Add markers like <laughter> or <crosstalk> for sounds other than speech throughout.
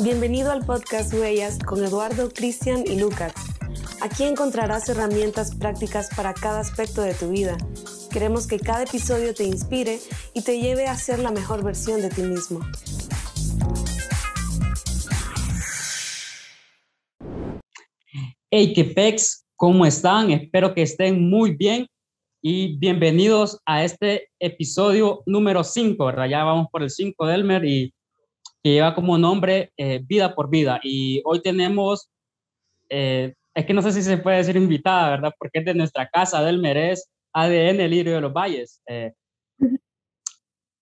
Bienvenido al podcast Huellas con Eduardo, Cristian y Lucas. Aquí encontrarás herramientas prácticas para cada aspecto de tu vida. Queremos que cada episodio te inspire y te lleve a ser la mejor versión de ti mismo. Hey, que pex, ¿cómo están? Espero que estén muy bien y bienvenidos a este episodio número 5, ¿verdad? Ya vamos por el 5 de Elmer y que lleva como nombre eh, Vida por Vida. Y hoy tenemos, eh, es que no sé si se puede decir invitada, ¿verdad? Porque es de nuestra casa, del Merez, ADN Lirio de los Valles. Eh,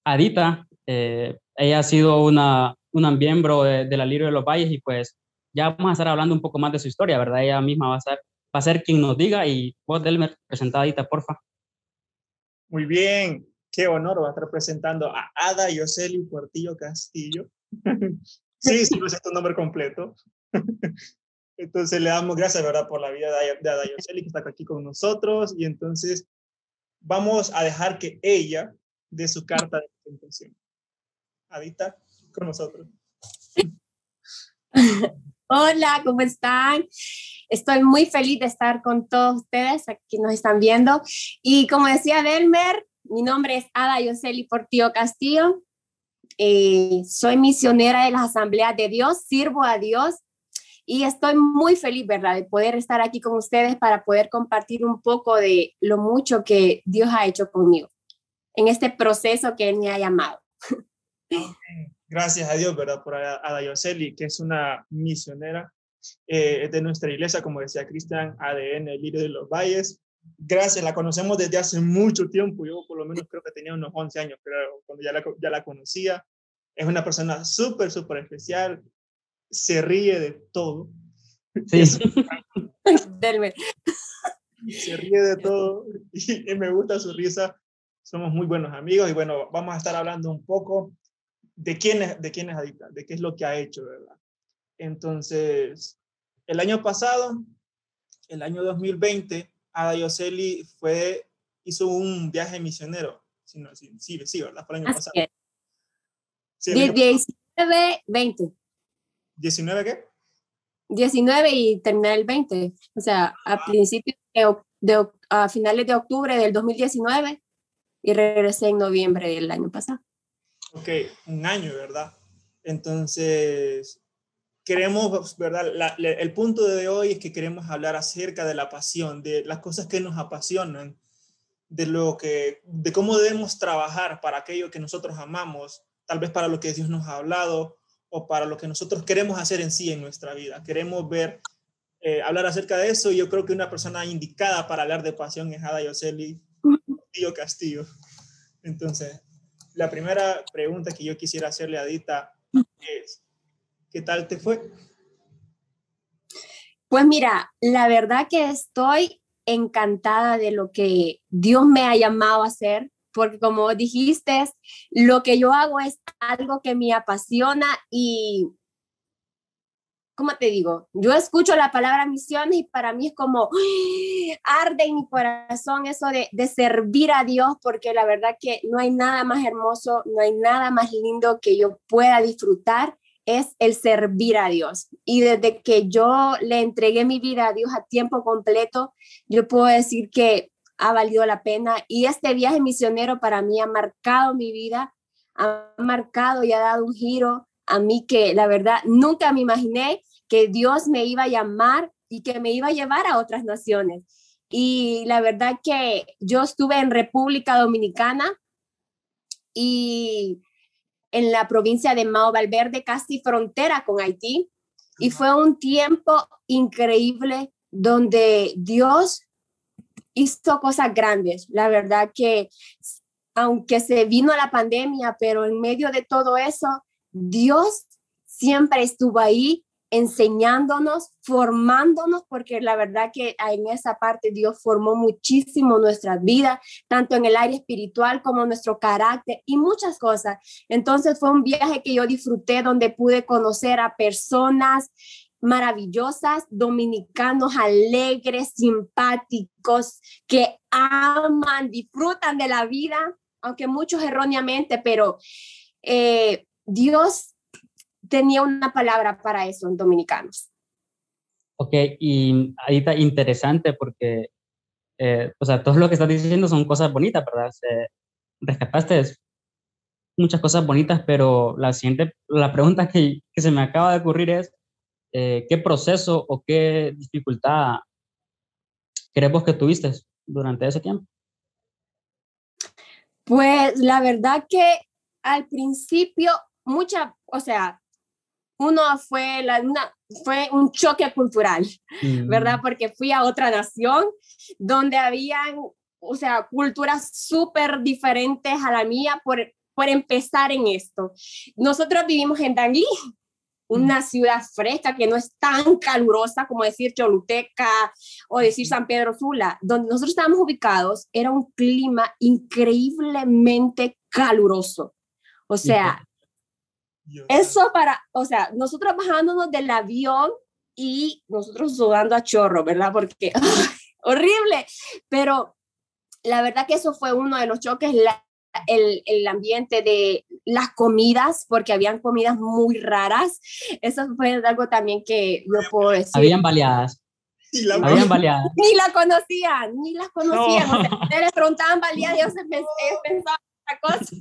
Adita, ella ha sido una, una miembro de, la Lirio de los Valles y pues ya vamos a estar hablando un poco más de su historia, ¿verdad? Ella misma va a ser, va a ser quien nos diga y vos, Delmer, presentadita, porfa. Muy bien, qué honor va a estar presentando a Ada Yoseli Portillo Castillo. Sí, <laughs> sí, pues es tu nombre completo. <laughs> entonces le damos gracias, ¿verdad?, por la vida de Ada Yoseli, que está aquí con nosotros. Y entonces vamos a dejar que ella dé su carta de presentación. Adita, con nosotros. <laughs> Hola, ¿cómo están? Estoy muy feliz de estar con todos ustedes aquí nos están viendo. Y como decía Delmer, mi nombre es Ada Yoseli Portillo Castillo. Eh, soy misionera de las asambleas de Dios, sirvo a Dios y estoy muy feliz, ¿verdad?, de poder estar aquí con ustedes para poder compartir un poco de lo mucho que Dios ha hecho conmigo en este proceso que Él me ha llamado. Gracias a Dios, ¿verdad?, por Ada Yoseli, que es una misionera eh, de nuestra iglesia, como decía Cristian, ADN, el líder de los valles. Gracias, la conocemos desde hace mucho tiempo, yo por lo menos creo que tenía unos 11 años, pero cuando ya la, ya la conocía. Es una persona súper, súper especial, se ríe de todo. Sí. <laughs> se ríe de todo y, me gusta su risa. Somos muy buenos amigos y bueno, vamos a estar hablando un poco de quién es, de quién es Adita, de qué es lo que ha hecho, ¿verdad? Entonces, el año pasado, el año 2020, Ada Yoseli fue, hizo un viaje misionero. Sí, sí, sí, ¿verdad? Fue el año pasado. 19, 20. ¿19 qué? 19 y terminé el 20. O sea, a ah. principios de, a finales de octubre del 2019 y regresé en noviembre del año pasado. Ok, un año, ¿verdad? Entonces, queremos, ¿verdad? el punto de hoy es que queremos hablar acerca de la pasión, de las cosas que nos apasionan, de lo que, de cómo debemos trabajar para aquello que nosotros amamos, tal vez para lo que Dios nos ha hablado o para lo que nosotros queremos hacer en sí en nuestra vida. Queremos ver, eh, hablar acerca de eso y yo creo que una persona indicada para hablar de pasión es Ada Yoseli Castillo Castillo. Entonces, la primera pregunta que yo quisiera hacerle a Adita es, ¿Qué tal te fue? Pues mira, la verdad que estoy encantada de lo que Dios me ha llamado a hacer, porque como dijiste, lo que yo hago es algo que me apasiona y, ¿cómo te digo? Yo escucho la palabra misiones y para mí es como arde en mi corazón eso de servir a Dios, porque la verdad que no hay nada más hermoso, no hay nada más lindo que yo pueda disfrutar es el servir a Dios. Y desde que yo le entregué mi vida a Dios a tiempo completo, yo puedo decir que ha valido la pena. Y este viaje misionero para mí ha marcado mi vida, ha marcado y ha dado un giro a mí que la verdad nunca me imaginé que Dios me iba a llamar y que me iba a llevar a otras naciones. Y la verdad que yo estuve en República Dominicana y en la provincia de Mao Valverde, casi frontera con Haití. Y fue un tiempo increíble donde Dios hizo cosas grandes. La verdad que aunque se vino la pandemia, pero en medio de todo eso, Dios siempre estuvo ahí enseñándonos, formándonos, porque la verdad que en esa parte Dios formó muchísimo nuestra vida, tanto en el área espiritual como nuestro carácter y muchas cosas. Entonces fue un viaje que yo disfruté donde pude conocer a personas maravillosas, dominicanos alegres, simpáticos, que aman, disfrutan de la vida, aunque muchos erróneamente, pero eh, Dios tenía una palabra para eso en dominicanos. Ok, y ahí está interesante porque, eh, o sea, todo lo que estás diciendo son cosas bonitas, ¿verdad? Se, rescataste muchas cosas bonitas, pero la siguiente, la pregunta que, que se me acaba de ocurrir es, eh, ¿qué proceso o qué dificultad crees vos que tuviste durante ese tiempo? Pues la verdad que al principio, mucha, o sea, uno fue, la, una, fue un choque cultural, ¿verdad? Mm. Porque fui a otra nación donde habían, o sea, culturas súper diferentes a la mía por, por empezar en esto. Nosotros vivimos en Danlí, una ciudad fresca que no es tan calurosa como decir Choluteca o decir San Pedro Sula. Donde nosotros estábamos ubicados era un clima increíblemente caluroso. O sea, eso para, o sea, nosotros bajándonos del avión y nosotros sudando a chorro, ¿verdad? Porque <laughs> horrible, pero la verdad que eso fue uno de los choques, la, el, el, ambiente de las comidas, porque habían comidas muy raras. Eso fue algo también que yo puedo decir. Habían baleadas. Habían baleadas. Ni la conocían, ni las conocían. No. O sea, les preguntaban baleadas y yo <laughs> pensaba otra cosa.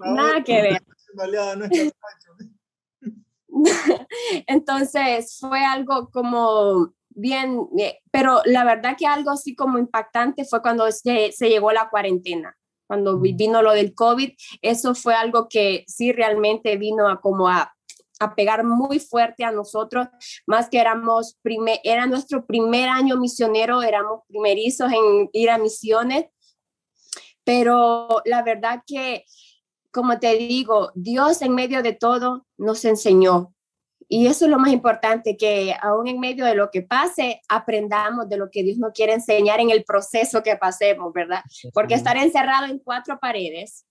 <laughs> Nada que ver. Baleada no es <laughs> Entonces fue algo como bien, eh, pero la verdad que algo así como impactante fue cuando se, se llegó la cuarentena cuando vino lo del COVID, eso fue algo que sí realmente vino a como a, a pegar muy fuerte a nosotros, más que éramos, primer, era nuestro primer año misionero, éramos primerizos en ir a misiones, pero la verdad que, como te digo, Dios en medio de todo nos enseñó, y eso es lo más importante, que aún en medio de lo que pase, aprendamos de lo que Dios nos quiere enseñar en el proceso que pasemos, ¿verdad? Porque estar encerrado en cuatro paredes,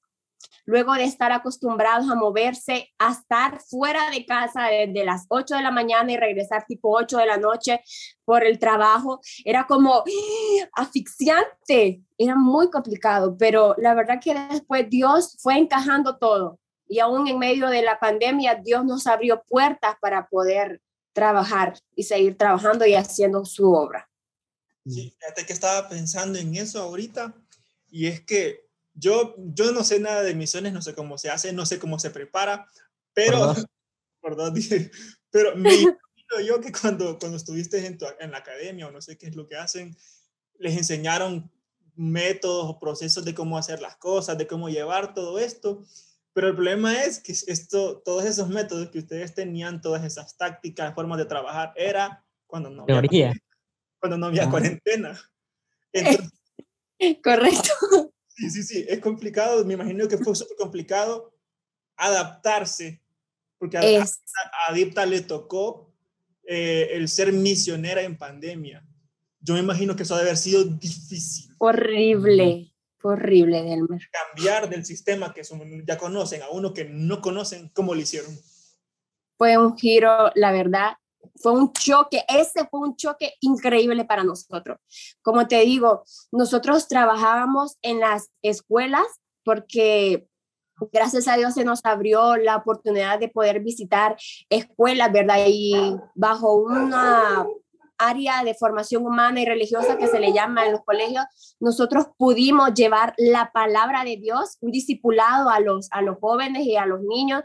luego de estar acostumbrados a moverse, a estar fuera de casa desde las 8 de la mañana y regresar tipo 8 de la noche por el trabajo, era como ¡ah! asfixiante, era muy complicado, pero la verdad que después Dios fue encajando todo y aún en medio de la pandemia, Dios nos abrió puertas para poder trabajar y seguir trabajando y haciendo su obra. Sí, fíjate que estaba pensando en eso ahorita y es que yo, yo no sé nada de misiones, no sé cómo se hace, no sé cómo se prepara, pero, perdón, <laughs> pero me <laughs> imagino yo que cuando, cuando estuviste en, en la academia o no sé qué es lo que hacen, les enseñaron métodos o procesos de cómo hacer las cosas, de cómo llevar todo esto. Pero el problema es que esto, todos esos métodos que ustedes tenían, todas esas tácticas, formas de trabajar, era cuando no había, cuando no había cuarentena. <laughs> Correcto. Sí, sí, sí, es complicado. Me imagino que fue súper complicado adaptarse, porque a, a, le tocó eh, el ser misionera en pandemia. Yo me imagino que eso debe haber sido difícil. Horrible horrible, Delmer. Cambiar del sistema que ya conocen a uno que no conocen, ¿cómo lo hicieron? Fue un giro, la verdad, fue un choque, ese fue un choque increíble para nosotros. Como te digo, nosotros trabajábamos en las escuelas porque gracias a Dios se nos abrió la oportunidad de poder visitar escuelas, ¿verdad? Y bajo una área de formación humana y religiosa que se le llama en los colegios, nosotros pudimos llevar la palabra de Dios, un discipulado a los, a los jóvenes y a los niños.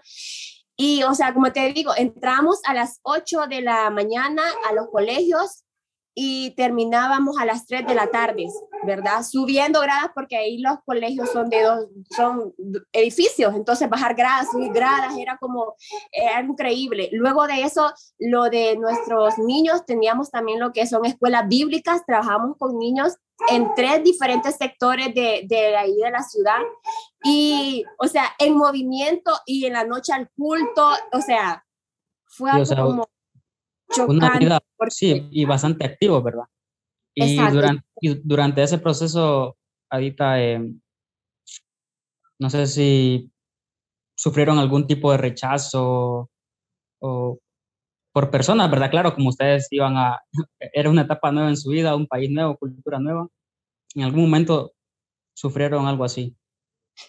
Y, o sea, como te digo, entramos a las 8 de la mañana a los colegios y terminábamos a las 3 de la tarde, ¿verdad? Subiendo gradas porque ahí los colegios son de dos, son edificios, entonces bajar gradas, subir gradas, era como, era increíble. Luego de eso, lo de nuestros niños, teníamos también lo que son escuelas bíblicas, trabajamos con niños en tres diferentes sectores de, de ahí de la ciudad y, o sea, en movimiento y en la noche al culto, o sea, fue algo como una sí, y bastante activo, ¿verdad? Y durante, durante, ese proceso, Adita, em, no sé si sufrieron algún tipo de rechazo o por personas, ¿verdad? Claro, como ustedes iban a, era una etapa nueva en su vida, un país nuevo, cultura nueva. ¿En algún momento sufrieron algo así?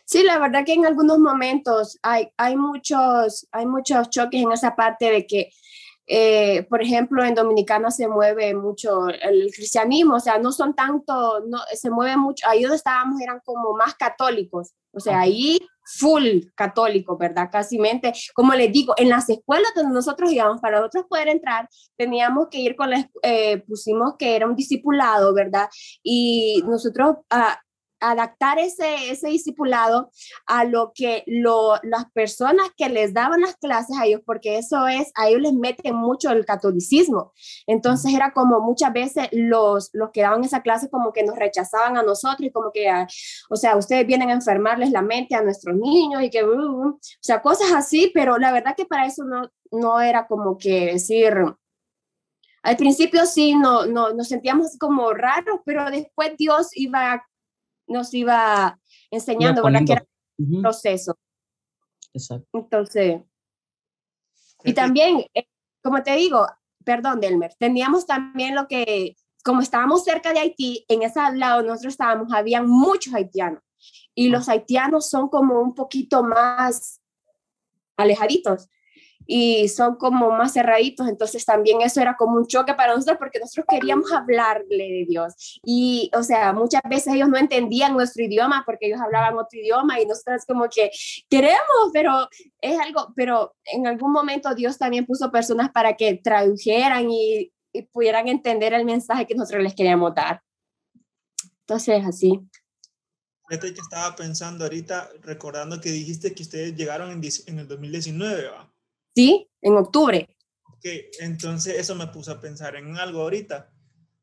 Sí, la verdad que en algunos momentos hay, hay, muchos, hay muchos choques en esa parte de que, eh, por ejemplo, en Dominicana se mueve mucho el cristianismo, o sea, no son tanto, no, se mueve mucho, ahí donde estábamos eran como más católicos, o sea, ahí full católico, ¿verdad? Casi mente, como les digo, en las escuelas donde nosotros íbamos, para nosotros poder entrar, teníamos que ir con, la, eh, pusimos que era un discipulado, ¿verdad? Y nosotros, ah, adaptar ese, ese discipulado a lo que las personas que les daban las clases a ellos, porque eso es, a ellos les mete mucho el catolicismo. Entonces era como muchas veces los, los que daban esa clase como que nos rechazaban a nosotros y como que, ah, o sea, ustedes vienen a enfermarles la mente a nuestros niños y que, uh, uh, uh, o sea, cosas así, pero la verdad que para eso no, no era como que decir, al principio sí, no, no, nos sentíamos como raros, pero después Dios iba nos iba enseñando, ¿verdad? Que era un proceso. Exacto. Entonces, y también, eh, como te digo, perdón, Delmer, teníamos también lo que, como estábamos cerca de Haití, en ese lado nosotros estábamos, habían muchos haitianos. Y los haitianos son como un poquito más alejaditos y son como más cerraditos, entonces también eso era como un choque para nosotros porque nosotros queríamos hablarle de Dios y, o sea, muchas veces ellos no entendían nuestro idioma porque ellos hablaban otro idioma y nosotros como que queremos, pero es algo, pero en algún momento Dios también puso personas para que tradujeran y, pudieran entender el mensaje que nosotros les queríamos dar. Entonces, así. Fíjate que estaba pensando ahorita, recordando que dijiste que ustedes llegaron en, en el 2019, ¿va? ¿Sí? En octubre. Ok, entonces eso me puso a pensar en algo ahorita.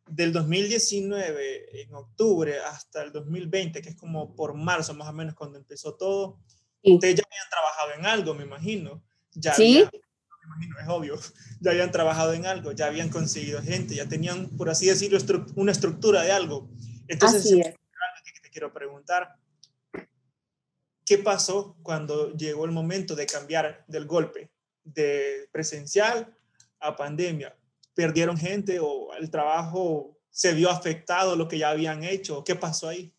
Del 2019, en octubre, hasta el 2020, que es como por marzo más o menos cuando empezó todo, ustedes ya habían trabajado en algo, me imagino. Ya sí. me imagino, es obvio. <laughs> Ya habían trabajado en algo, ya habían conseguido gente, ya tenían, por así decirlo, una estructura de algo. Entonces, así es. que te quiero preguntar. ¿Qué pasó cuando llegó el momento de cambiar del golpe? De presencial a pandemia? ¿Perdieron gente o el trabajo se vio afectado, lo que ya habían hecho? ¿Qué pasó ahí?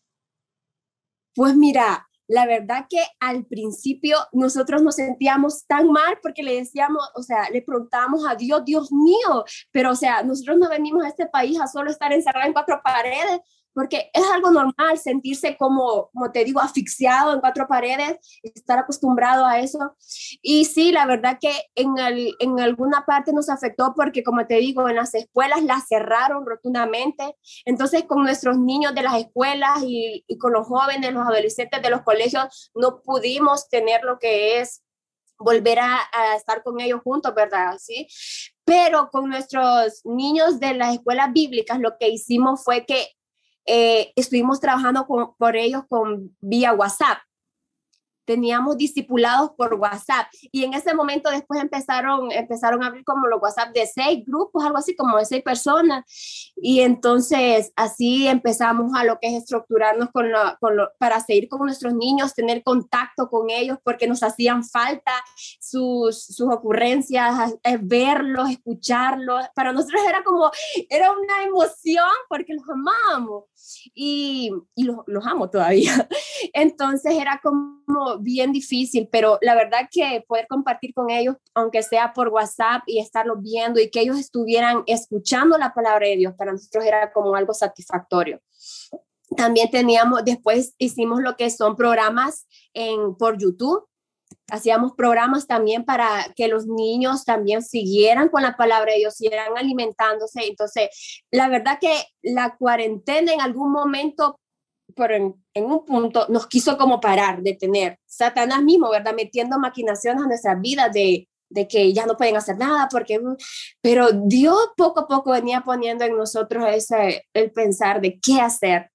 Pues mira, la verdad que al principio nosotros nos sentíamos tan mal porque le decíamos, o sea, le preguntábamos a Dios, Dios mío, pero o sea, nosotros no venimos a este país a solo estar encerrados en cuatro paredes, porque es algo normal sentirse como, como te digo, asfixiado en cuatro paredes, estar acostumbrado a eso. Y sí, la verdad que en, el, en alguna parte nos afectó porque, como te digo, en las escuelas las cerraron rotundamente. Entonces, con nuestros niños de las escuelas y, y con los jóvenes, los adolescentes de los colegios, no pudimos tener lo que es volver a, a, estar con ellos juntos, ¿verdad? ¿Sí? Pero con nuestros niños de las escuelas bíblicas, lo que hicimos fue que eh, estuvimos trabajando con, por ellos con vía WhatsApp teníamos discipulados por WhatsApp y en ese momento después empezaron, empezaron a abrir como los WhatsApp de seis grupos, algo así como de seis personas y entonces así empezamos a lo que es estructurarnos con con lo, para seguir con nuestros niños, tener contacto con ellos porque nos hacían falta sus, sus ocurrencias, verlos, escucharlos. Para nosotros era como, era una emoción porque los amábamos y, y los, los amo todavía. <laughs> Entonces era como bien difícil, pero la verdad que poder compartir con ellos, aunque sea por WhatsApp y estarlos viendo y que ellos estuvieran escuchando la palabra de Dios, para nosotros era como algo satisfactorio. También teníamos, después hicimos lo que son programas en, por YouTube. Hacíamos programas también para que los niños también siguieran con la palabra de Dios, siguieran alimentándose. Entonces, la verdad que la cuarentena en algún momento pero en, un punto nos quiso como parar, detener. Satanás mismo, ¿verdad? Metiendo maquinaciones a nuestra vida de, de que ya no pueden hacer nada, porque, pero Dios poco a poco venía poniendo en nosotros ese, el pensar de qué hacer,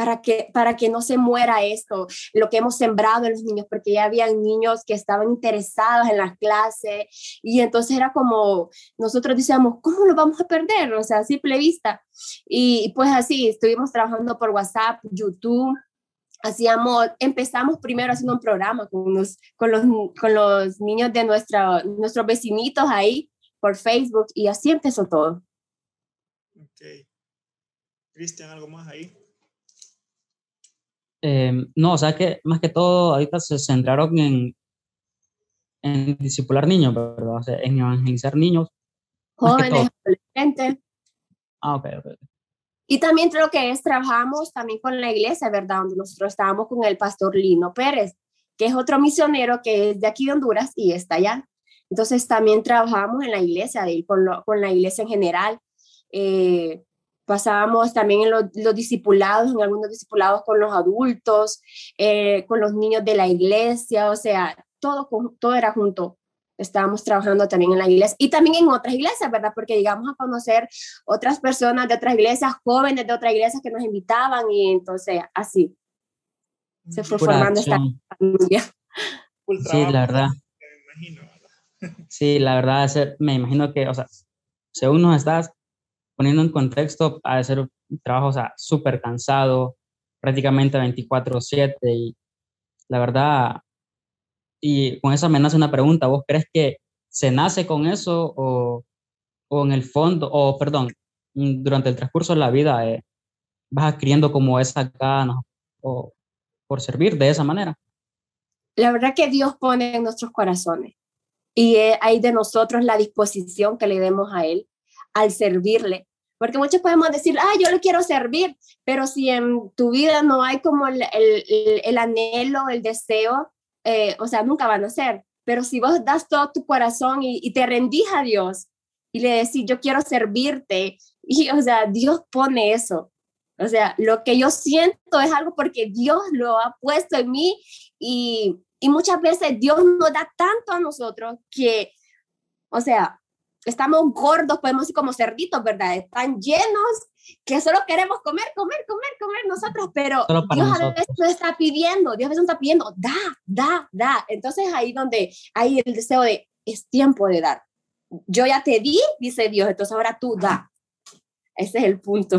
para que, para que no se muera esto, lo que hemos sembrado en los niños, porque ya habían niños que estaban interesados en las clases y entonces era como, nosotros decíamos, ¿cómo lo vamos a perder? O sea, simple vista. Y pues así, estuvimos trabajando por WhatsApp, YouTube, hacíamos, empezamos primero haciendo un programa con los, con los, con los niños de nuestra, nuestros vecinitos ahí por Facebook y así empezó todo. Ok. Cristian, ¿algo más ahí? Em, no, o sea que más que todo ahorita se centraron en, en discipular niños, ¿verdad? O sea, en evangelizar niños. Jóvenes, adolescentes. Ah, ok, ok. Y también lo que es, trabajamos también con la iglesia, ¿verdad? Donde nosotros estábamos con el pastor Lino Pérez, que es otro misionero que es de aquí de Honduras y está allá. Entonces también trabajamos en la iglesia, con, con la iglesia en general. Eh, pasábamos también en los, discipulados, en algunos discipulados con los adultos, eh, con los niños de la iglesia, o sea, todo, todo era junto. Estábamos trabajando también en la iglesia y también en otras iglesias, ¿verdad? Porque llegamos a conocer otras personas de otras iglesias, jóvenes de otras iglesias que nos invitaban y entonces así se fue formando esta familia. Sí, la verdad. Sí, la verdad, me imagino que, o sea, según nos estás poniendo en contexto, ha de ser un trabajo, o súper cansado, prácticamente 24/7 y la verdad, y con esa me nace una pregunta, ¿vos crees que se nace con eso o, o en el fondo, o perdón, durante el transcurso de la vida eh, vas adquiriendo como esa gana o por servir de esa manera? La verdad que Dios pone en nuestros corazones y hay de nosotros la disposición que le demos a Él al servirle porque muchos podemos decir, ah, yo le quiero servir, pero si en tu vida no hay como el, el, el anhelo, el deseo, eh, o sea, nunca van a ser. Pero si vos das todo tu corazón y, y te rendís a Dios y le decís, yo quiero servirte, y o sea, Dios pone eso. O sea, lo que yo siento es algo porque Dios lo ha puesto en mí y, y muchas veces Dios nos da tanto a nosotros que, o sea, estamos gordos, podemos ir como cerditos, ¿verdad? Están llenos que solo queremos comer, comer, comer, comer nosotros, pero Dios a veces nos está pidiendo, Dios a veces nos está pidiendo, da, da, da. Entonces ahí donde hay el deseo de, es tiempo de dar. Yo ya te di, dice Dios, entonces ahora tú da. Ese es el punto.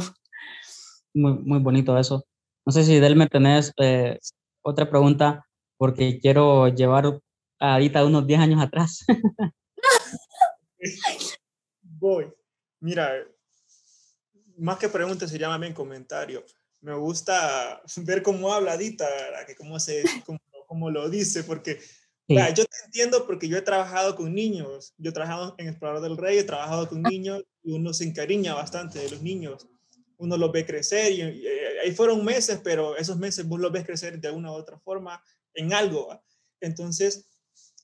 Muy, muy bonito eso. No sé si Delmer tenés eh, otra pregunta, porque quiero llevar ahorita unos 10 años atrás. <laughs> Voy. Mira, más que pregunta se llama bien comentario. Me gusta ver cómo habla Dita, que cómo, se, <laughs> cómo, lo dice, porque yo te entiendo porque yo he trabajado con niños. Yo he trabajado en Explorador del Rey, he trabajado con niños y uno se encariña bastante de los niños. Uno los ve crecer y, eh, ahí fueron meses, pero esos meses vos los ves crecer de una u otra forma en algo. Entonces,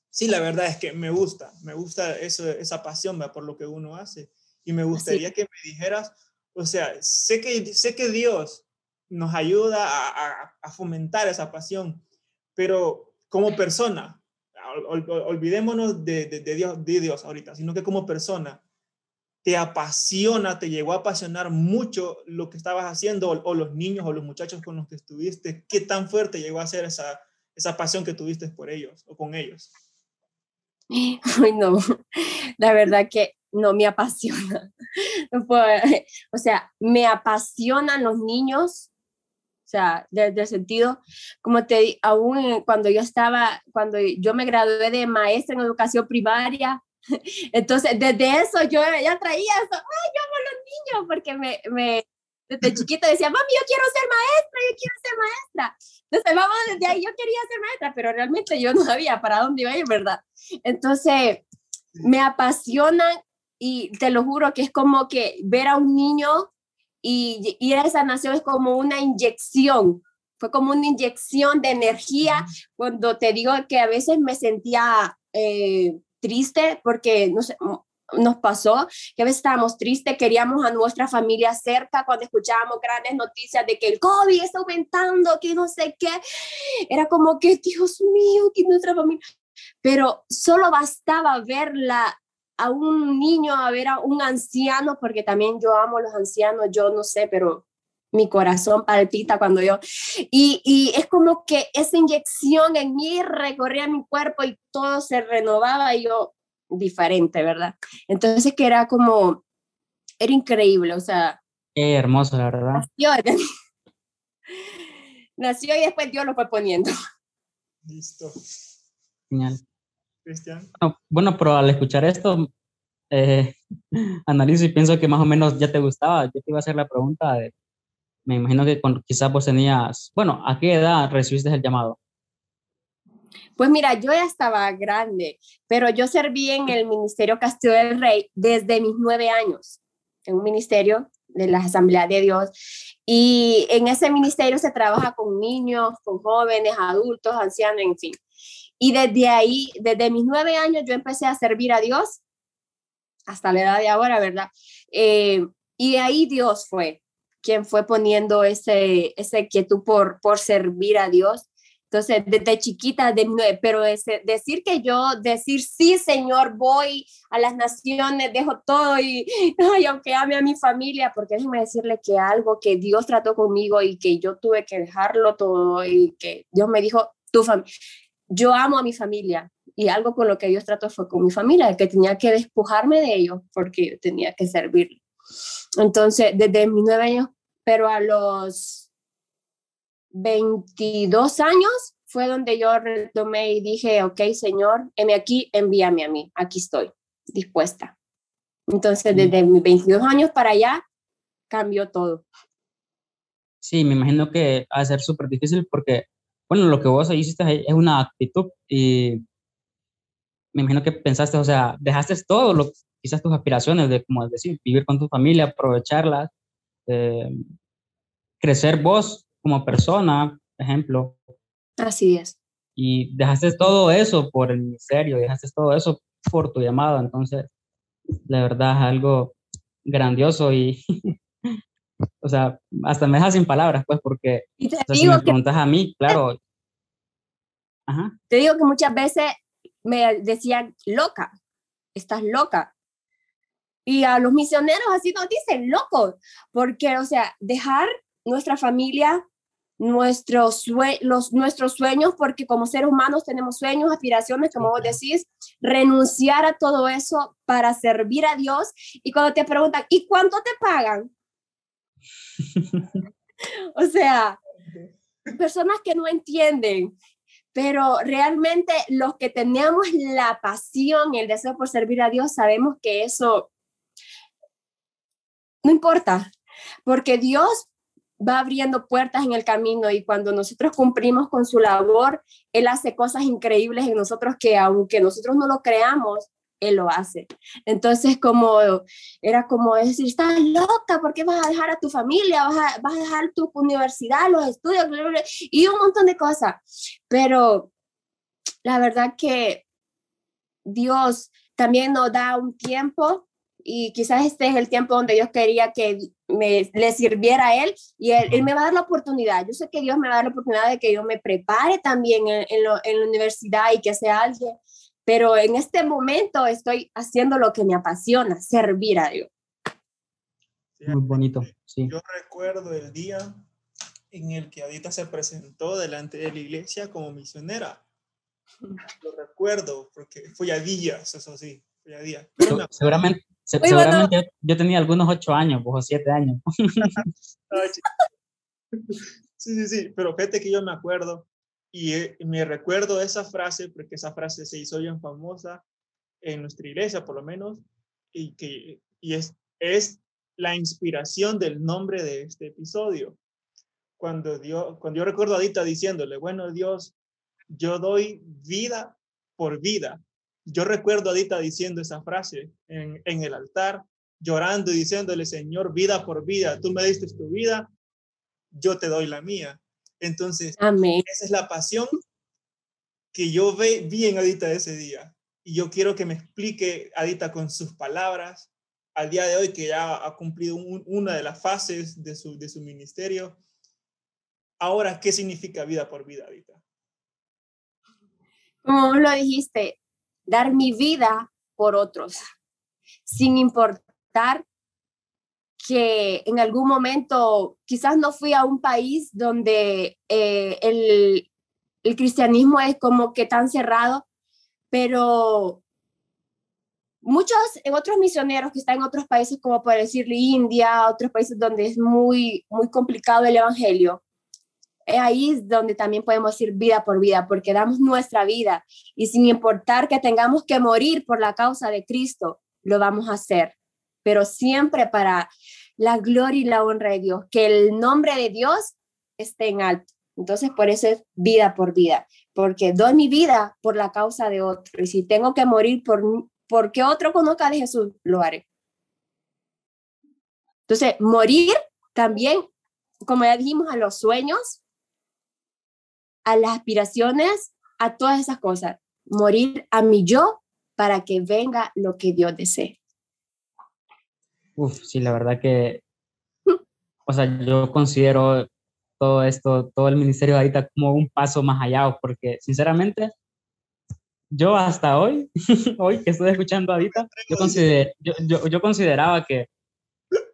sí, la verdad es que me gusta, me gusta eso, esa pasión por lo que uno hace. Y me gustaría que me dijeras, o sea, sé que, sé que Dios nos ayuda a, fomentar esa pasión, pero como persona, olvidémonos de, Dios, de Dios ahorita, sino que como persona, te apasiona, te llegó a apasionar mucho lo que estabas haciendo, o, los niños o los muchachos con los que estuviste, qué tan fuerte llegó a ser esa, esa pasión que tuviste por ellos o con ellos. <laughs> Ay, no, la verdad que no me apasiona. <laughs> o sea, me apasionan los niños, o sea, desde el sentido, como te aún cuando yo estaba, cuando yo me gradué de maestra en educación primaria, <laughs> entonces desde eso yo ya traía eso, ay, yo amo a los niños, porque me, me desde chiquita decía, mami, yo quiero ser maestra, yo quiero ser maestra. Entonces, vamos, desde ahí yo quería ser maestra, pero realmente yo no sabía para dónde iba a ir, ¿verdad? Entonces, me apasiona y te lo juro que es como que ver a un niño y, y esa nación es como una inyección, fue como una inyección de energía cuando te digo que a veces me sentía eh, triste porque, no sé, nos pasó, que a veces estábamos tristes, queríamos a nuestra familia cerca cuando escuchábamos grandes noticias de que el COVID está aumentando, que no sé qué. Era como que, Dios mío, que nuestra familia... Pero solo bastaba verla a un niño, a ver a un anciano, porque también yo amo a los ancianos, yo no sé, pero mi corazón palpita cuando yo... Y, y, es como que esa inyección en mí recorría mi cuerpo y todo se renovaba y yo, diferente, ¿verdad? Entonces que era como, era increíble, o sea. Qué hermoso, la verdad. Nació, <laughs> nació y después Dios lo fue poniendo. Listo. Genial. Cristian. Bueno, pero al escuchar esto, eh, <laughs> analizo y pienso que más o menos ya te gustaba. Yo te iba a hacer la pregunta de, me imagino que con, quizás vos tenías, bueno, ¿a qué edad recibiste el llamado? Pues mira, yo ya estaba grande, pero yo serví en el Ministerio Castillo del Rey desde mis nueve años, en un ministerio de la Asamblea de Dios. Y en ese ministerio se trabaja con niños, con jóvenes, adultos, ancianos, en fin. Y desde ahí, desde mis nueve años, yo empecé a servir a Dios hasta la edad de ahora, ¿verdad? Eh, y ahí Dios fue quien fue poniendo ese, ese quietud por, por servir a Dios. Entonces, desde chiquita, de, pero ese, decir que yo, decir, sí, Señor, voy a las naciones, dejo todo y, <laughs> y aunque ame a mi familia, porque déjeme decirle que algo que Dios trató conmigo y que yo tuve que dejarlo todo y que Dios me dijo, tu yo amo a mi familia y algo con lo que Dios trató fue con mi familia, que tenía que despojarme de ellos porque tenía que servir. Entonces, desde mis nueve años, pero a los 22 años fue donde yo retomé y dije, ok, Señor, heme aquí, envíame a mí, aquí estoy, dispuesta. Entonces, desde mis 22 años para allá, cambió todo. Sí, me imagino que va a ser súper difícil porque, bueno, lo que vos hiciste es una actitud y me imagino que pensaste, o sea, dejaste todo, lo, quizás tus aspiraciones de, como decir, vivir con tu familia, aprovecharlas, eh, crecer vos como persona, ejemplo. Así es. Y dejaste todo eso por el ministerio, dejaste todo eso por tu llamado, entonces, la verdad es algo grandioso y, <laughs> o sea, hasta me dejas sin palabras, pues, porque si me preguntas a mí, claro. Te digo que muchas veces me decían, loca, estás loca. Y a los misioneros así nos dicen, locos, porque, o sea, dejar nuestra familia, nuestros, los, nuestros sueños, porque como seres humanos tenemos sueños, aspiraciones, como vos decís, renunciar a todo eso para servir a Dios. Y cuando te preguntan, ¿y cuánto te pagan? <laughs> o sea, personas que no entienden, pero realmente los que tenemos la pasión y el deseo por servir a Dios, sabemos que eso no importa, porque Dios va abriendo puertas en el camino y cuando nosotros cumplimos con su labor, Él hace cosas increíbles en nosotros que aunque nosotros no lo creamos, Él lo hace. Entonces, como era como decir, estás loca, ¿por qué vas a dejar a tu familia? ¿Vas a, vas a dejar tu universidad, los estudios y un montón de cosas? Pero la verdad que Dios también nos da un tiempo y quizás este es el tiempo donde Dios quería que me, le sirviera a Él y él, me va a dar la oportunidad. Yo sé que Dios me va a dar la oportunidad de que yo me prepare también en, en, la universidad y que sea alguien, pero en este momento estoy haciendo lo que me apasiona, servir a Dios. Muy bonito, sí. Yo recuerdo el día en el que Adita se presentó delante de la iglesia como misionera. Lo recuerdo porque fue a días, eso sí, fue a días. seguramente, seguramente yo, tenía algunos ocho años, o siete años. <laughs> <laughs> sí, sí, sí, pero fíjate que yo me acuerdo y eh, me recuerdo esa frase porque esa frase se hizo bien famosa en nuestra iglesia, por lo menos, y que y es, es la inspiración del nombre de este episodio. Cuando, Dios, cuando yo recuerdo a Adita diciéndole, bueno, Dios, yo doy vida por vida yo recuerdo a Adita diciendo esa frase en, en el altar, llorando y diciéndole, Señor, vida por vida, tú me diste tu vida, yo te doy la mía. Entonces, esa es la pasión que yo ve, vi en Adita ese día. Y yo quiero que me explique Adita con sus palabras, al día de hoy que ya ha cumplido una de las fases de su, de su ministerio. Ahora, ¿qué significa vida por vida, Adita? Como lo dijiste, dar mi vida por otros, sin importar que en algún momento quizás no fui a un país donde eh, el, el cristianismo es como que tan cerrado, pero muchos otros misioneros que están en otros países, como por decirle India, otros países donde es muy, muy complicado el evangelio, es ahí donde también podemos ir vida por vida, porque damos nuestra vida y sin importar que tengamos que morir por la causa de Cristo, lo vamos a hacer, pero siempre para la gloria y la honra de Dios, que el nombre de Dios esté en alto. Entonces, por eso es vida por vida, porque doy mi vida por la causa de otro. Y si tengo que morir por porque otro conozca de Jesús, lo haré. Entonces, morir también, como ya dijimos, a los sueños, a las aspiraciones, a todas esas cosas. Morir a mi yo para que venga lo que Dios desee. Uf, sí, la verdad que, o sea, yo considero todo esto, todo el ministerio de ahorita como un paso más allá, porque sinceramente, yo hasta hoy, <laughs> hoy que estoy escuchando a Adita, yo, yo, yo, consideraba que,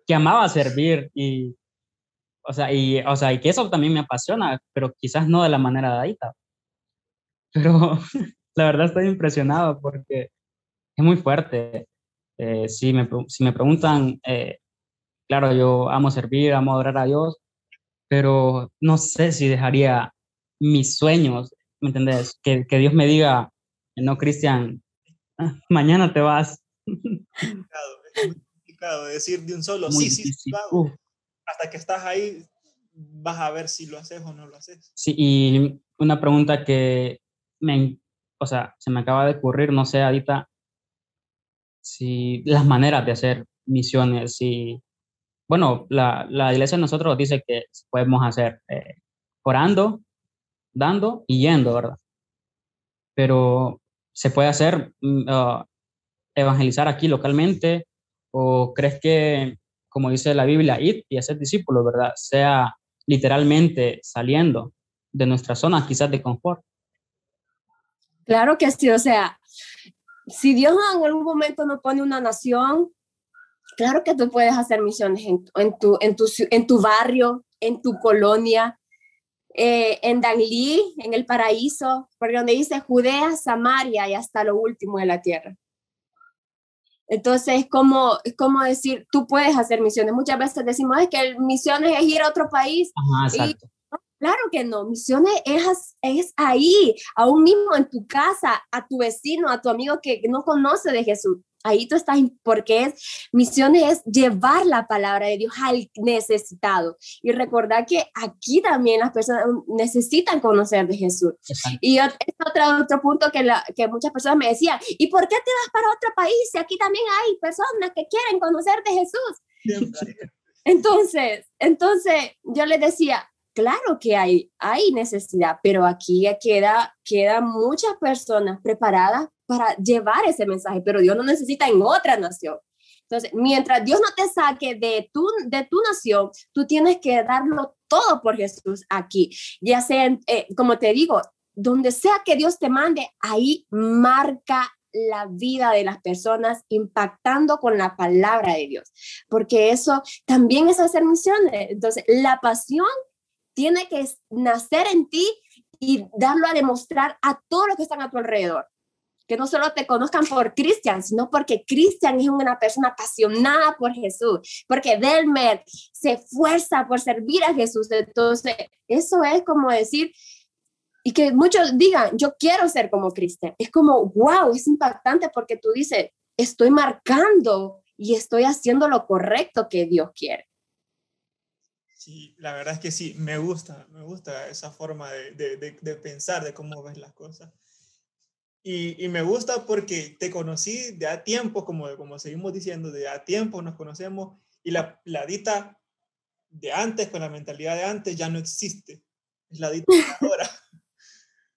que amaba servir y, o sea, y, o sea, y que eso también me apasiona, pero quizás no de la manera de Adita. <laughs> Pero <laughs> la verdad estoy impresionado porque es muy fuerte. Eh, si, me, si me preguntan, eh, claro, yo amo servir, amo adorar a Dios, pero no sé si dejaría mis sueños, ¿me entendés? Que, que Dios me diga, no, Cristian, mañana te vas. Es muy complicado decir de un solo, sí, sí, hasta que estás ahí vas a ver si lo haces o no lo haces. Sí, y una pregunta que me, o sea, se me acaba de ocurrir, no sé, Adita, si las maneras de hacer misiones, si, bueno, la, la iglesia de nosotros dice que podemos hacer eh, orando, dando y yendo, ¿verdad? Pero se puede hacer mm, ah, evangelizar aquí localmente o crees que, como dice la Biblia, ir y hacer discípulos, ¿verdad? Sea literalmente saliendo de nuestra zona quizás de confort. Claro que sí, o sea, si Dios en algún momento nos pone una nación, claro que tú puedes hacer misiones en, tu, en, tu, en tu barrio, en tu colonia, eh, en Danlí, en el paraíso, porque donde dice Judea, Samaria y hasta lo último de la tierra. Entonces, es como, es como decir, tú puedes hacer misiones. Muchas veces decimos es que misiones es ir a otro país. claro que no, misiones es, es ahí, aún mismo en tu casa, a tu vecino, a tu amigo que no conoce de Jesús ahí tú estás, porque es, misiones es llevar la palabra de Dios al necesitado. Y recordar que aquí también las personas necesitan conocer de Jesús. Y es otro, otro punto que, la, que muchas personas me decían, ¿y por qué te vas para otro país si aquí también hay personas que quieren conocer de Jesús? Entonces, entonces yo les decía, claro que hay, hay necesidad, pero aquí queda, quedan muchas personas preparadas para llevar ese mensaje, pero Dios no necesita en otra nación. Entonces, mientras Dios no te saque de tu, de tu nación, tú tienes que darlo todo por Jesús aquí. Ya sea, eh, como te digo, donde sea que Dios te mande, ahí marca la vida de las personas impactando con la palabra de Dios, porque eso también es hacer misiones. Entonces, la pasión tiene que nacer en ti y darlo a demostrar a todos los que están a tu alrededor que no solo te conozcan por Cristian, sino porque Cristian es una persona apasionada por Jesús, porque Delmer se esfuerza por servir a Jesús. Entonces, eso es como decir, y que muchos digan, yo quiero ser como Cristian. Es como, wow, es impactante porque tú dices, estoy marcando y estoy haciendo lo correcto que Dios quiere. Sí, la verdad es que sí, me gusta, me gusta esa forma de, de, de pensar, de cómo ves las cosas. Y, me gusta porque te conocí de a tiempo, como, como seguimos diciendo, de a tiempo nos conocemos y la, la dita de antes, con la mentalidad de antes, ya no existe. Es la dita de ahora. <laughs>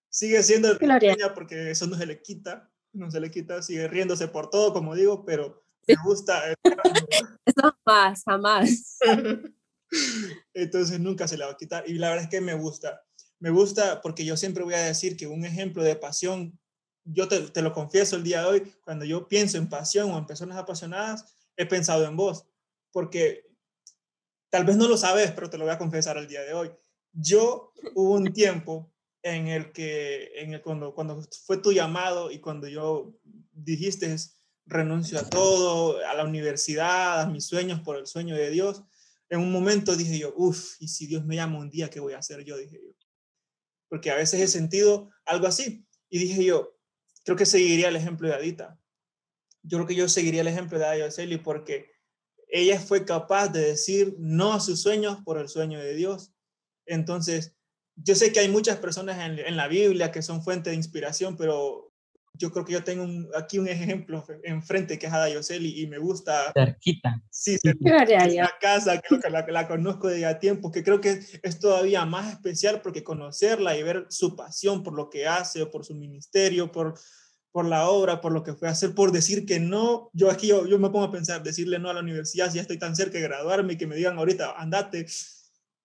sigue siendo pequeña porque eso no se le quita, no se le quita, sigue riéndose por todo, como digo, pero me gusta. <laughs> <laughs> eso jamás, jamás. Entonces nunca se le va a quitar. Y la verdad es que me gusta. Me gusta porque yo siempre voy a decir que un ejemplo de pasión yo te, lo confieso el día de hoy, cuando yo pienso en pasión o en personas apasionadas, he pensado en vos, porque tal vez no lo sabes, pero te lo voy a confesar el día de hoy. Yo hubo un tiempo en el que, en el, cuando, cuando fue tu llamado y cuando yo dijiste renuncio a todo, a la universidad, a mis sueños por el sueño de Dios, en un momento dije yo, uff, y si Dios me llama un día, ¿qué voy a hacer yo? Dije yo. Porque a veces he sentido algo así. Y dije yo, creo que seguiría el ejemplo de Adita. Yo creo que yo seguiría el ejemplo de Adita porque ella fue capaz de decir no a sus sueños por el sueño de Dios. Entonces, yo sé que hay muchas personas en, la Biblia que son fuente de inspiración, pero yo creo que yo tengo aquí un ejemplo enfrente que es Ada Yoseli y me gusta. Cerquita. Sí, cerquita. la casa, que la, la, conozco de ya tiempo, que creo que es todavía más especial porque conocerla y ver su pasión por lo que hace, por su ministerio, por, por la obra, por lo que fue a hacer, por decir que no. Yo aquí yo, yo me pongo a pensar, decirle no a la universidad si ya estoy tan cerca de graduarme y que me digan ahorita, andate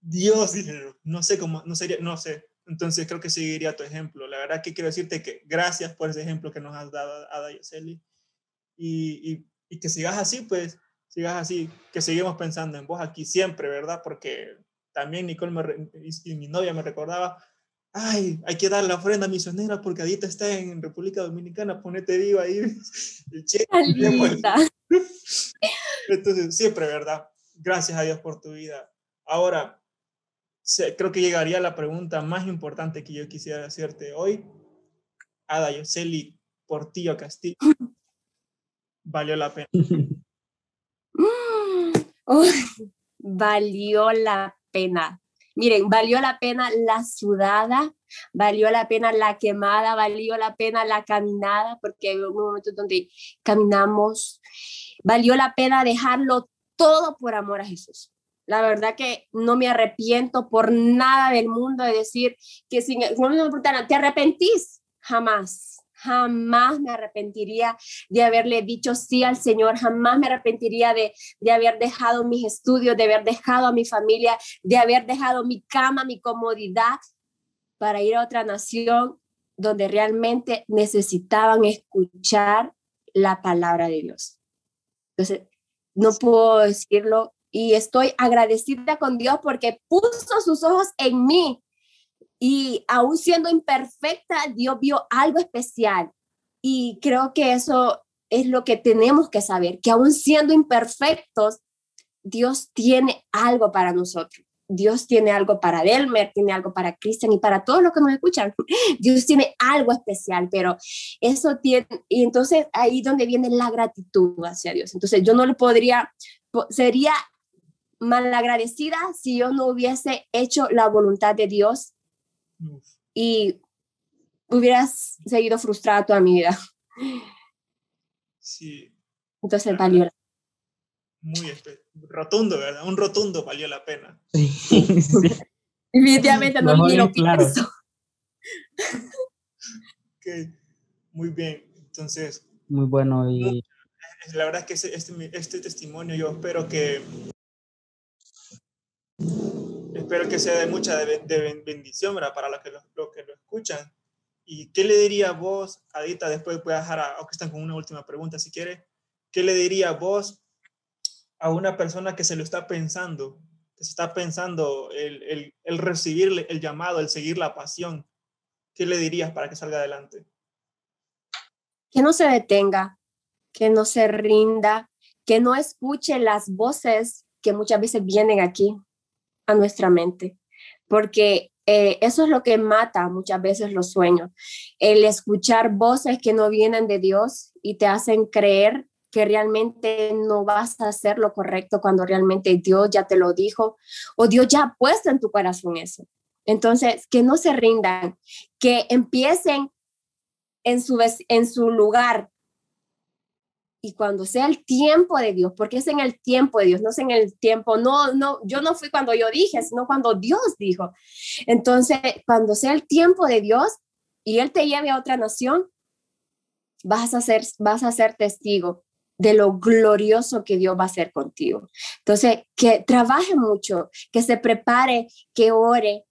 Dios, no sé cómo, no sería, no sé. Entonces creo que seguiría tu ejemplo. La verdad que quiero decirte que gracias por ese ejemplo que nos has dado, Ada Yoseli. Y, y, y que sigas así, pues, sigas así, que seguimos pensando en vos aquí siempre, ¿verdad? Porque también Nicole me, y, mi novia me recordaba, ay, hay que dar la ofrenda misionera porque Adita está en República Dominicana, ponete viva ahí. <laughs> <laughs> Entonces, siempre, ¿verdad? Gracias a Dios por tu vida. Ahora, creo que llegaría la pregunta más importante que yo quisiera hacerte hoy. Ada Yoseli Portillo Castillo, <laughs> ¿valió la pena? <laughs> valió la pena. Miren, valió la pena la sudada, valió la pena la quemada, valió la pena la caminada, porque hay un momento donde caminamos, valió la pena dejarlo todo por amor a Jesús. La verdad que no me arrepiento por nada del mundo de decir que si me preguntaran, ¿te arrepentís? Jamás. Jamás me arrepentiría de haberle dicho sí al Señor, jamás me arrepentiría de, de haber dejado mis estudios, de haber dejado a mi familia, de haber dejado mi cama, mi comodidad para ir a otra nación donde realmente necesitaban escuchar la palabra de Dios. Entonces, no puedo decirlo y estoy agradecida con Dios porque puso sus ojos en mí y aún siendo imperfecta, Dios vio algo especial. Y creo que eso es lo que tenemos que saber, que aún siendo imperfectos, Dios tiene algo para nosotros. Dios tiene algo para Delmer, tiene algo para Cristian y para todos los que nos escuchan. <laughs> Dios tiene algo especial, pero eso tiene, y entonces ahí donde viene la gratitud hacia Dios. Entonces yo no le podría, sería malagradecida si yo no hubiese hecho la voluntad de Dios y hubieras seguido frustrada toda mi vida. Sí. Entonces valió la Muy rotundo, ¿verdad? Un rotundo valió la pena. Sí. Definitivamente no, ni lo claro. pienso. Muy bien. Entonces. Muy bueno. Y... La verdad es que este, este testimonio yo espero que Espero que sea de mucha de, bendición para los que lo, que lo escuchan. ¿Y qué le diría vos, Adita, después voy a dejar a, están con una última pregunta si quiere, qué le diría vos a una persona que se lo está pensando, que se está pensando el, el, el recibir el llamado, el seguir la pasión? ¿Qué le dirías para que salga adelante? Que no se detenga, que no se rinda, que no escuche las voces que muchas veces vienen aquí, nuestra mente, porque eh, eso es lo que mata muchas veces los sueños, el escuchar voces que no vienen de Dios y te hacen creer que realmente no vas a hacer lo correcto cuando realmente Dios ya te lo dijo o Dios ya ha puesto en tu corazón eso. Entonces, que no se rindan, que empiecen en su, en su lugar y cuando sea el tiempo de Dios, porque es en el tiempo de Dios, no es en el tiempo, no, no, yo no fui cuando yo dije, sino cuando Dios dijo. Entonces, cuando sea el tiempo de Dios y Él te lleve a otra nación, vas a ser, vas a ser testigo de lo glorioso que Dios va a hacer contigo. Entonces, que trabaje mucho, que se prepare, que ore,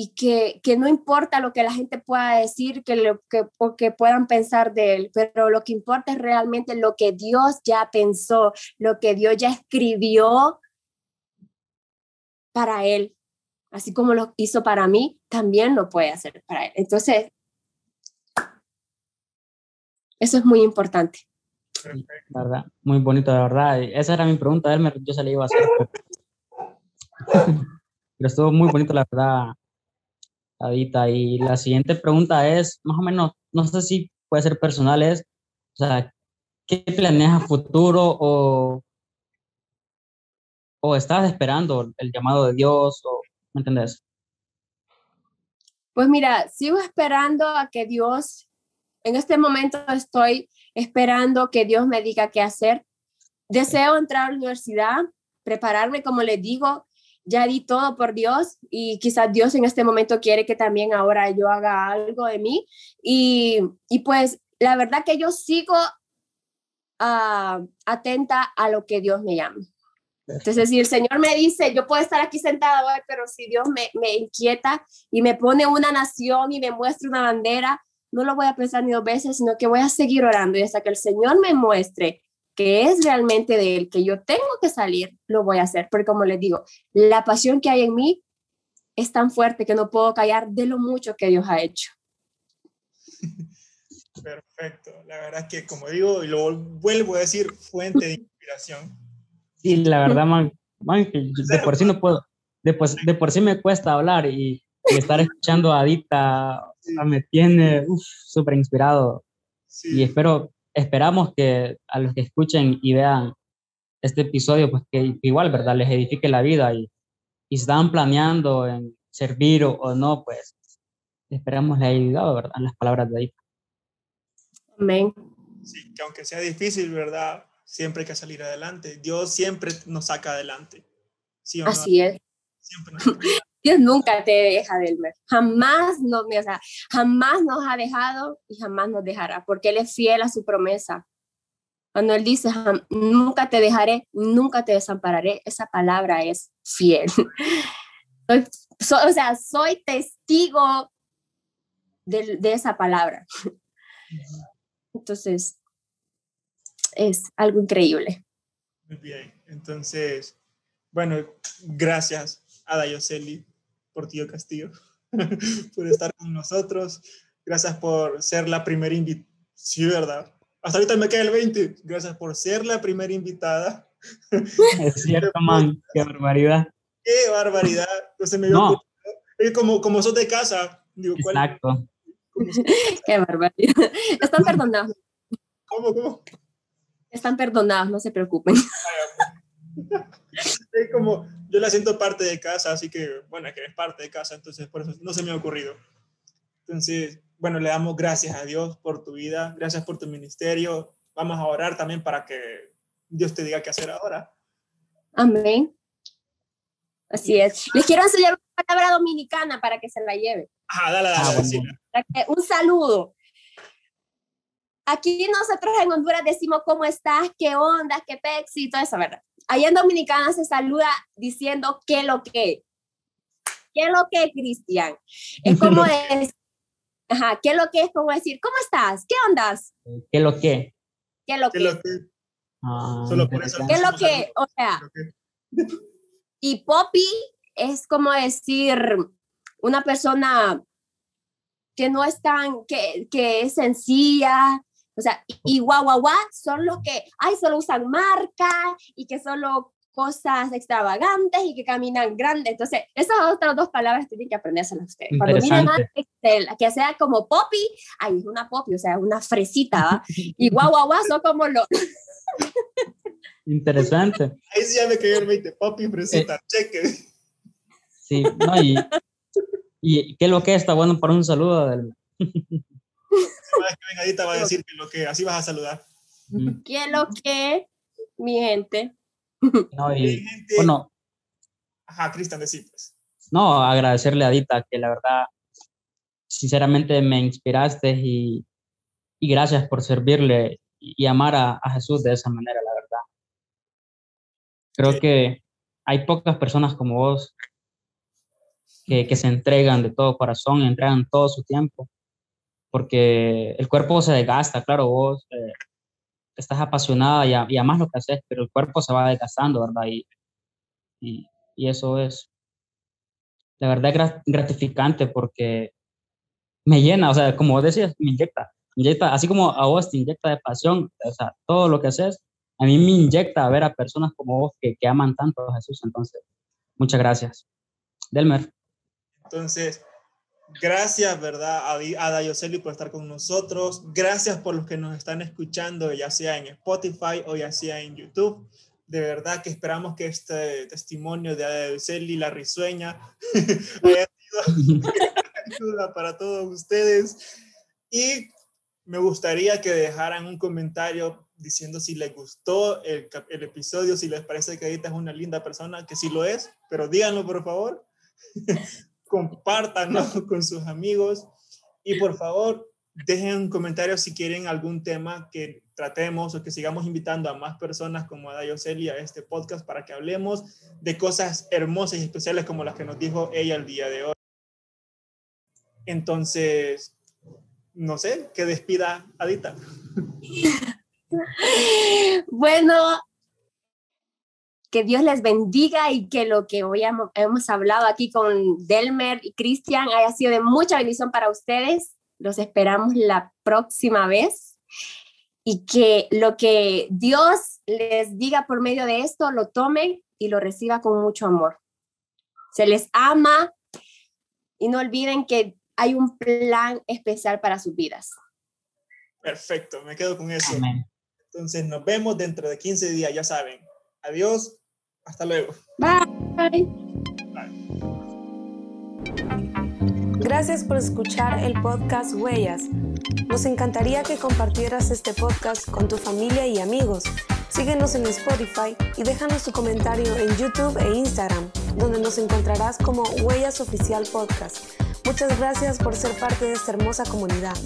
y que, que, no importa lo que la gente pueda decir, que lo que, o que puedan pensar de él, pero lo que importa es realmente lo que Dios ya pensó, lo que Dios ya escribió para él. Así como lo hizo para mí, también lo puede hacer para él. Entonces, eso es muy importante. ¿Verdad? Muy bonito, de verdad. Esa era mi pregunta, Elmer, yo se la iba a hacer. <laughs> Pero estuvo muy bonito, la verdad, Adita. Y la siguiente pregunta es, más o menos, no sé si puede ser personal, es, o sea, ¿qué planeas a futuro o o estás esperando el llamado de Dios, o, ¿me entendés? Pues mira, sigo esperando a que Dios, en este momento estoy esperando que Dios me diga qué hacer. Deseo entrar a la universidad, prepararme, como le digo, ya di todo por Dios y quizás Dios en este momento quiere que también ahora yo haga algo de mí. Y, y pues la verdad que yo sigo uh, atenta a lo que Dios me llama. Entonces, si el Señor me dice, yo puedo estar aquí sentado hoy, pero si Dios me, me inquieta y me pone una nación y me muestra una bandera, no lo voy a pensar ni dos veces, sino que voy a seguir orando y hasta que el Señor me muestre que es realmente de Él, que yo tengo que salir, lo voy a hacer. Porque como les digo, la pasión que hay en mí es tan fuerte que no puedo callar de lo mucho que Dios ha hecho. <laughs> Perfecto. La verdad es que, como digo, y lo vuelvo a decir, fuente de inspiración Sí, la verdad, man, de por sí no puedo, de por, de por sí me cuesta hablar y, estar escuchando a Adita me tiene súper inspirado. Y espero, esperamos que a los que escuchen y vean este episodio, pues que igual, ¿verdad? Les edifique la vida y, y están planeando en servir o, no, pues esperamos le haya ayudado, ¿verdad? Las palabras de Adita. Amén. Sí, que aunque sea difícil, ¿verdad? siempre hay que salir adelante. Dios siempre nos saca adelante. Así es. Dios nunca te deja, Delmer. Jamás nos, o sea, jamás nos ha dejado y jamás nos dejará, porque Él es fiel a su promesa. Cuando Él dice, nunca te dejaré, nunca te desampararé, esa palabra es fiel. <laughs> o sea, soy testigo de, de esa palabra. Entonces, es algo increíble. Muy bien, entonces, bueno, gracias a Dayoseli Portillo Castillo <laughs> por estar con nosotros. Gracias por ser la primera invitada. Sí, ¿verdad? Hasta ahorita me queda el 20. Gracias por ser la primera invitada. <laughs> Es cierto, man. Qué barbaridad. Qué barbaridad. No se me no. Es como, como sos de casa. Digo, Exacto. <laughs> Qué barbaridad. Están perdonados. ¿Cómo, cómo? Están perdonados, no se preocupen. Es como, yo la siento parte de casa, así que, bueno, que es parte de casa, entonces por eso no se me ha ocurrido. Entonces, bueno, le damos gracias a Dios por tu vida, gracias por tu ministerio. Vamos a orar también para que Dios te diga qué hacer ahora. Amén. Así es. Les quiero enseñar una palabra dominicana para que se la lleve. Ah, dale, dale, ah, Un saludo. Aquí nosotros en Honduras decimos cómo estás, qué onda, qué pexi y todo eso, ¿verdad? Allá en Dominicana se saluda diciendo qué lo que. ¿Qué lo que, Cristian? Es <laughs> como decir, ajá, ¿qué lo que es? Como decir, ¿cómo estás? ¿Qué ondas? ¿Qué lo que? ¿Qué lo que? Ah, Solo por eso. ¿Qué lo que? O <laughs> sea, y Poppy es como decir una persona que no es tan, que, que es sencilla, o sea, y guau, guau, guau son los que, ay, solo usan marca y que solo cosas extravagantes y que caminan grandes. Entonces, esas otras dos palabras tienen que aprendérselas ustedes. Cuando miren a Excel, que sea como Poppy, ay, es una Poppy, o sea, una fresita, ¿va? Y guau, guau, guau son como los... <laughs> Interesante. Ahí sí ya me quedé el 20, Poppy, fresita, eh, cheque. Sí, no, y, y qué lo que está bueno para un saludo del que va a decir que lo que así vas a saludar. <laughs> ¿Qué lo que, mi gente? <laughs> No, y, bueno. Ajá, Cristian, decir pues. No, agradecerle a Dita que la verdad, sinceramente me inspiraste y, y gracias por servirle y amar a, a, Jesús de esa manera, la verdad. Creo que hay pocas personas como vos que, que, se entregan de todo corazón, entregan todo su tiempo porque el cuerpo se desgasta, claro, vos eh, estás apasionada y, y amas lo que haces, pero el cuerpo se va desgastando, ¿verdad? Y, y, y eso es, la verdad, gratificante porque me llena, o sea, como vos decías, me inyecta, inyecta, así como a vos te inyecta de pasión, o sea, todo lo que haces, a mí me inyecta a ver a personas como vos que, que aman tanto a Jesús, entonces, muchas gracias. Delmer. Entonces, Gracias, ¿verdad? A, Dayoseli por estar con nosotros. Gracias por los que nos están escuchando, ya sea en Spotify o ya sea en YouTube. De verdad que esperamos que este testimonio de Celi la risueña <laughs> haya sido ayuda para todos ustedes. Y me gustaría que dejaran un comentario diciendo si les gustó el, el, episodio, si les parece que Adita es una linda persona, que sí lo es, pero díganlo por favor. <laughs> Compártanlo <laughs> con sus amigos y por favor dejen un comentario si quieren algún tema que tratemos o que sigamos invitando a más personas como Ada Celia a este podcast para que hablemos de cosas hermosas y especiales como las que nos dijo ella el día de hoy. Entonces, no sé, que despida Adita. <laughs> bueno, que Dios les bendiga y que lo que hoy hemos hablado aquí con Delmer y Cristian haya sido de mucha bendición para ustedes. Los esperamos la próxima vez y que lo que Dios les diga por medio de esto lo tomen y lo reciba con mucho amor. Se les ama y no olviden que hay un plan especial para sus vidas. Perfecto, me quedo con eso. Entonces nos vemos dentro de 15 días, ya saben. Adiós, hasta luego. Bye. Gracias por escuchar el podcast Huellas. Nos encantaría que compartieras este podcast con tu familia y amigos. Síguenos en Spotify y déjanos tu comentario en YouTube e Instagram, donde nos encontrarás como Huellas Oficial Podcast. Muchas gracias por ser parte de esta hermosa comunidad.